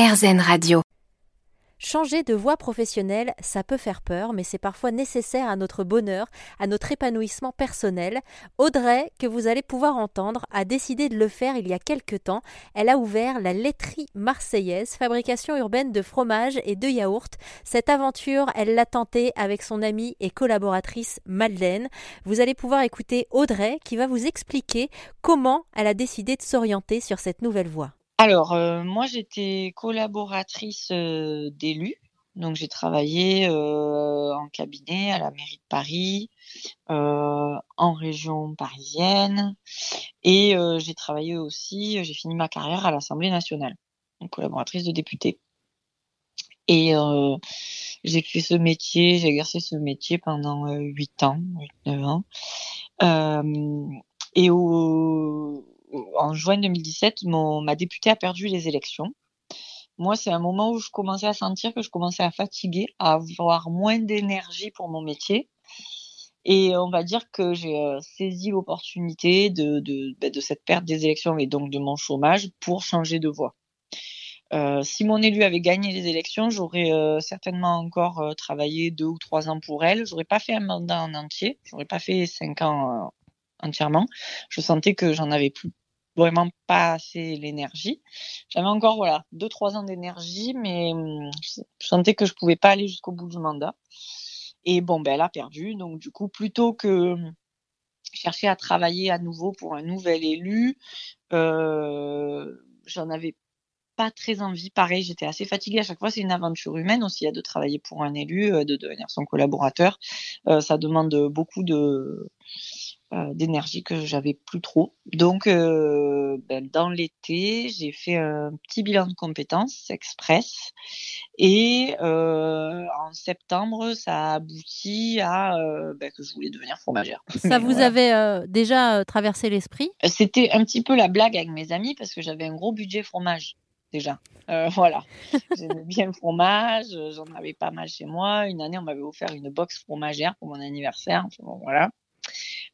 RZN Radio. Changer de voie professionnelle, ça peut faire peur, mais c'est parfois nécessaire à notre bonheur, à notre épanouissement personnel. Audrey, que vous allez pouvoir entendre, a décidé de le faire il y a quelque temps. Elle a ouvert la laiterie marseillaise, fabrication urbaine de fromage et de yaourts. Cette aventure, elle l'a tentée avec son amie et collaboratrice Madeleine. Vous allez pouvoir écouter Audrey qui va vous expliquer comment elle a décidé de s'orienter sur cette nouvelle voie. Alors, euh, moi, j'étais collaboratrice euh, d'élus. Donc, j'ai travaillé euh, en cabinet à la mairie de Paris, en région parisienne, et j'ai travaillé aussi, j'ai fini ma carrière à l'Assemblée nationale, donc collaboratrice de député. Et j'ai fait ce métier, j'ai exercé ce métier pendant 8 ans, 8-9 ans. et au, en juin 2017, mon, ma députée a perdu les élections. Moi, c'est un moment où je commençais à sentir que je commençais à fatiguer, à avoir moins d'énergie pour mon métier. Et on va dire que j'ai euh, saisi l'opportunité de, de, bah, de, cette perte des élections et donc de mon chômage pour changer de voie. Euh, si mon élu avait gagné les élections, j'aurais euh, certainement encore travaillé deux ou trois ans pour elle. J'aurais pas fait un mandat en entier. J'aurais pas fait cinq ans entièrement. Je sentais que j'en avais plus vraiment pas assez l'énergie. J'avais encore voilà deux trois ans d'énergie, mais hum, je sentais que je pouvais pas aller jusqu'au bout du mandat. Et bon, ben elle a perdu. Donc du coup, plutôt que hum, chercher à travailler à nouveau pour un nouvel élu, euh, j'en avais pas très envie. Pareil, j'étais assez fatiguée à chaque fois. C'est une aventure humaine aussi, de travailler pour un élu, euh, de devenir son collaborateur. Euh, ça demande beaucoup de euh, d'énergie que j'avais plus trop. Donc, euh, ben, dans l'été, j'ai fait un petit bilan de compétences express et euh, en septembre, ça a abouti à ben, que je voulais devenir fromagère. Ça vous avait déjà traversé l'esprit? C'était un petit peu la blague avec mes amis parce que j'avais un gros budget fromage déjà. voilà. J'aimais bien le fromage, j'en avais pas mal chez moi. Une année, on m'avait offert une box fromagère pour mon anniversaire. bon, voilà.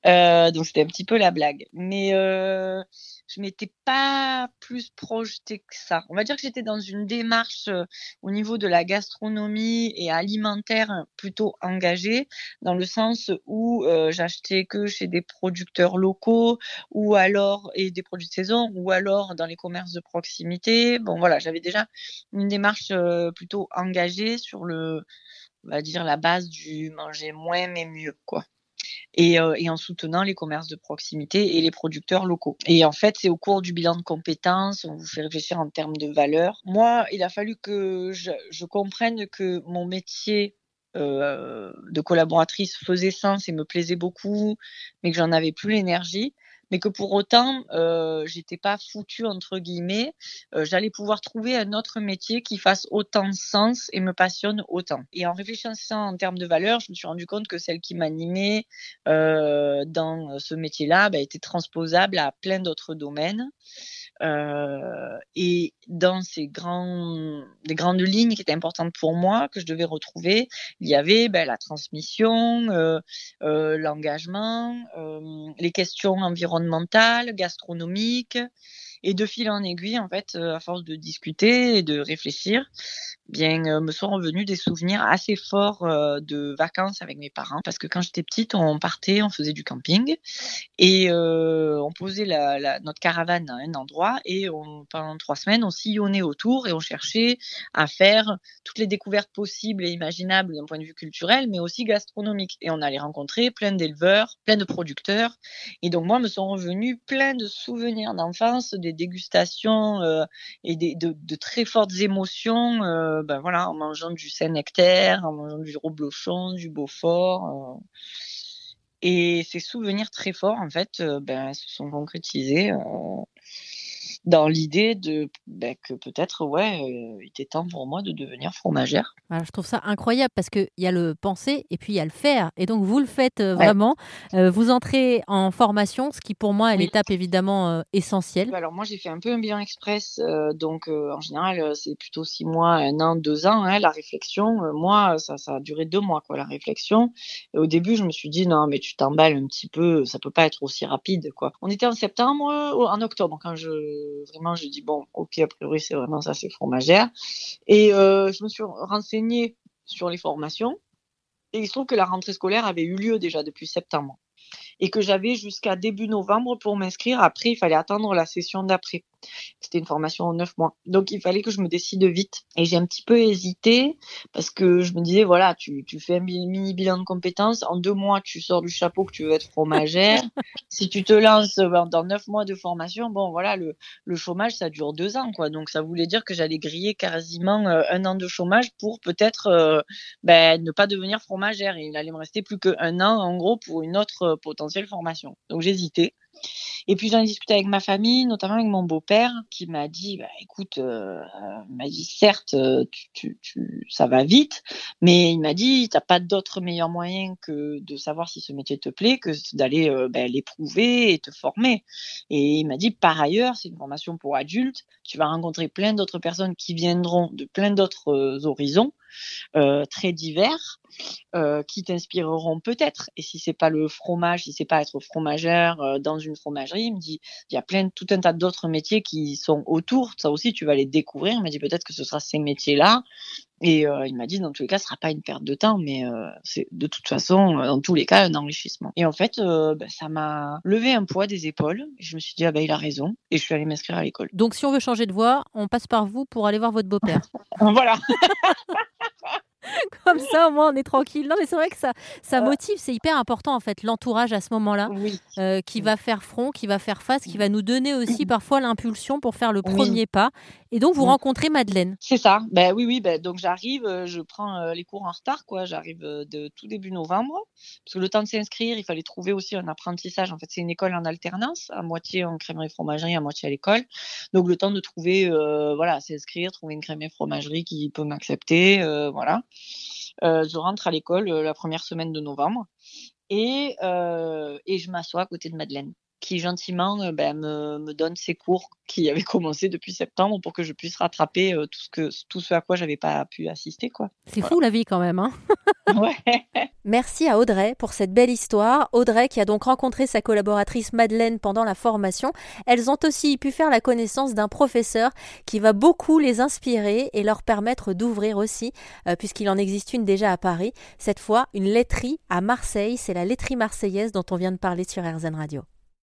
Euh, donc c'était un petit peu la blague. Mais euh, je m'étais pas plus projetée que ça. On va dire que j'étais dans une démarche euh, au niveau de la gastronomie et alimentaire plutôt engagée, dans le sens où euh, j'achetais que chez des producteurs locaux ou alors et des produits de saison ou alors dans les commerces de proximité. Bon voilà, j'avais déjà une démarche euh, plutôt engagée sur le on va dire la base du manger moins mais mieux quoi et, euh, et, en soutenant les commerces de proximité et les producteurs locaux. Et en fait, c'est au cours du bilan de compétences, on vous fait réfléchir en termes de valeur. Moi, il a fallu que je, je comprenne que mon métier euh, de collaboratrice faisait sens et me plaisait beaucoup, mais que j'en avais plus l'énergie mais que pour autant, euh, j'étais pas foutue entre guillemets. Euh, j'allais pouvoir trouver un autre métier qui fasse autant de sens et me passionne autant. Et en réfléchissant en termes de valeur, je me suis rendu compte que celle qui m'animait euh, dans ce métier-là bah, était transposable à plein d'autres domaines. Euh, et dans ces grands, des grandes lignes qui étaient importantes pour moi, que je devais retrouver, il y avait ben, la transmission, euh, euh, l'engagement, euh, les questions environnementales, gastronomiques, et de fil en aiguille, en fait, euh, à force de discuter et de réfléchir, bien, euh, me sont revenus des souvenirs assez forts euh, de vacances avec mes parents. Parce que quand j'étais petite, on partait, on faisait du camping et on posait notre caravane à un endroit et pendant trois semaines, on sillonnait autour et on cherchait à faire toutes les découvertes possibles et imaginables d'un point de vue culturel, mais aussi gastronomique. Et on allait rencontrer plein d'éleveurs, plein de producteurs. Et donc, moi, me sont revenus plein de souvenirs d'enfance, des dégustations euh, et de, très fortes émotions, euh, ben voilà, en mangeant du Saint-Nectaire, en mangeant du Roblochon, du Beaufort. Euh. et ces souvenirs très forts, en fait, ben, se sont concrétisés dans l'idée de ben, que peut-être ouais euh, il était temps pour moi de devenir fromagère. Alors, je trouve ça incroyable parce qu'il y a le penser et puis il y a le faire et donc vous le faites euh, vraiment. Euh, vous entrez en formation, ce qui pour moi est l'étape évidemment essentielle. Alors moi j'ai fait un peu un bilan express, donc en général c'est plutôt six mois, un an, deux ans hein, la réflexion. moi ça, ça a duré deux mois quoi la réflexion. Et au début je me suis dit non mais tu t'emballes un petit peu, ça peut pas être aussi rapide quoi. On était en septembre, en octobre quand je vraiment, je dis bon, ok, a priori, c'est vraiment ça, c'est fromagère. Et je me suis renseignée sur les formations. Et il se trouve que la rentrée scolaire avait eu lieu déjà depuis septembre et que j'avais jusqu'à début novembre pour m'inscrire. Après, il fallait attendre la session d'après. C'était une formation en neuf mois. Donc, il fallait que je me décide vite. Et j'ai un petit peu hésité parce que je me disais, voilà, tu, tu fais un mini bilan de compétences. En deux mois, tu sors du chapeau que tu veux être fromagère. si tu te lances dans neuf mois de formation, bon, voilà, le, le chômage, ça dure deux ans, quoi. Donc, ça voulait dire que j'allais griller quasiment euh, un an de chômage pour peut-être euh, ben, ne pas devenir fromagère. Et il allait me rester plus qu'un an, en gros, pour une autre euh, potentielle formation. Donc, j'hésitais. Et puis j'en ai discuté avec ma famille, notamment avec mon beau-père, qui m'a dit, bah, écoute, euh, m'a dit certes, euh, tu, ça va vite, mais il m'a dit, t'as pas d'autre meilleur moyen que de savoir si ce métier te plaît, que d'aller euh, ben, l'éprouver et te former. Et il m'a dit, par ailleurs, c'est une formation pour adultes, tu vas rencontrer plein d'autres personnes qui viendront de plein d'autres euh, horizons. Euh, très divers euh, qui t'inspireront peut-être. Et si c'est pas le fromage, si c'est pas être fromagère euh, dans une fromagerie, il me dit il y a plein tout un tas d'autres métiers qui sont autour. Ça aussi, tu vas les découvrir. Il m'a dit peut-être que ce sera ces métiers-là. Et il m'a dit dans tous les cas, ce sera pas une perte de temps, mais c'est de toute façon, dans tous les cas, un enrichissement. Et en fait, ben, ça m'a levé un poids des épaules. Et je me suis dit ah ben il a raison. Et je suis allée m'inscrire à l'école. Donc si on veut changer de voie, on passe par vous pour aller voir votre beau-père. voilà. Comme ça, au moins, on est tranquille. Non, mais c'est vrai que ça, ça motive. C'est hyper important, en fait, l'entourage à ce moment-là, euh, qui va faire front, qui va faire face, qui va nous donner aussi parfois l'impulsion pour faire le premier pas. Et donc, vous rencontrez Madeleine. C'est ça. Ben oui, oui. Ben, donc, j'arrive, euh, je prends euh, les cours en retard, quoi. J'arrive de tout début novembre. Parce que le temps de s'inscrire, il fallait trouver aussi un apprentissage. En fait, c'est une école en alternance, à moitié en crèmerie fromagerie, à moitié à l'école. Donc, le temps de trouver, voilà, s'inscrire, trouver une crèmerie fromagerie qui peut m'accepter, voilà. Euh, je rentre à l'école euh, la première semaine de novembre et, euh, et je m'assois à côté de Madeleine qui gentiment ben, me, me, donne ses cours qui avaient commencé depuis septembre pour que je puisse rattraper tout, ce que, tout ce à quoi j'avais pas pu assister. quoi. C'est fou la vie quand même. Hein ouais. Merci à Audrey pour cette belle histoire. Audrey qui a donc rencontré sa collaboratrice Madeleine pendant la formation. Elles ont aussi pu faire la connaissance d'un professeur qui va beaucoup les inspirer et leur permettre d'ouvrir aussi, euh, puisqu'il en existe une déjà à Paris. Cette fois, une laiterie à Marseille. C'est la laiterie marseillaise dont on vient de parler sur RZN Radio.